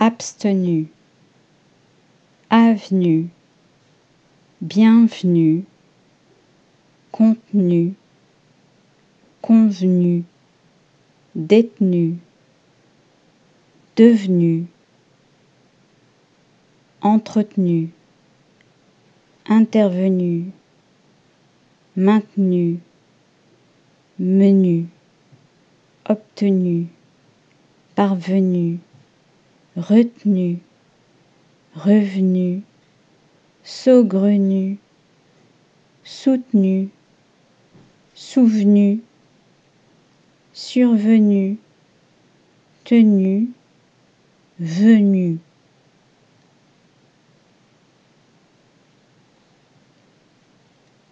abstenu avenue bienvenue contenu convenu détenu devenu entretenu intervenu maintenu menu obtenu parvenu retenu revenu saugrenu soutenu souvenu survenu tenu venu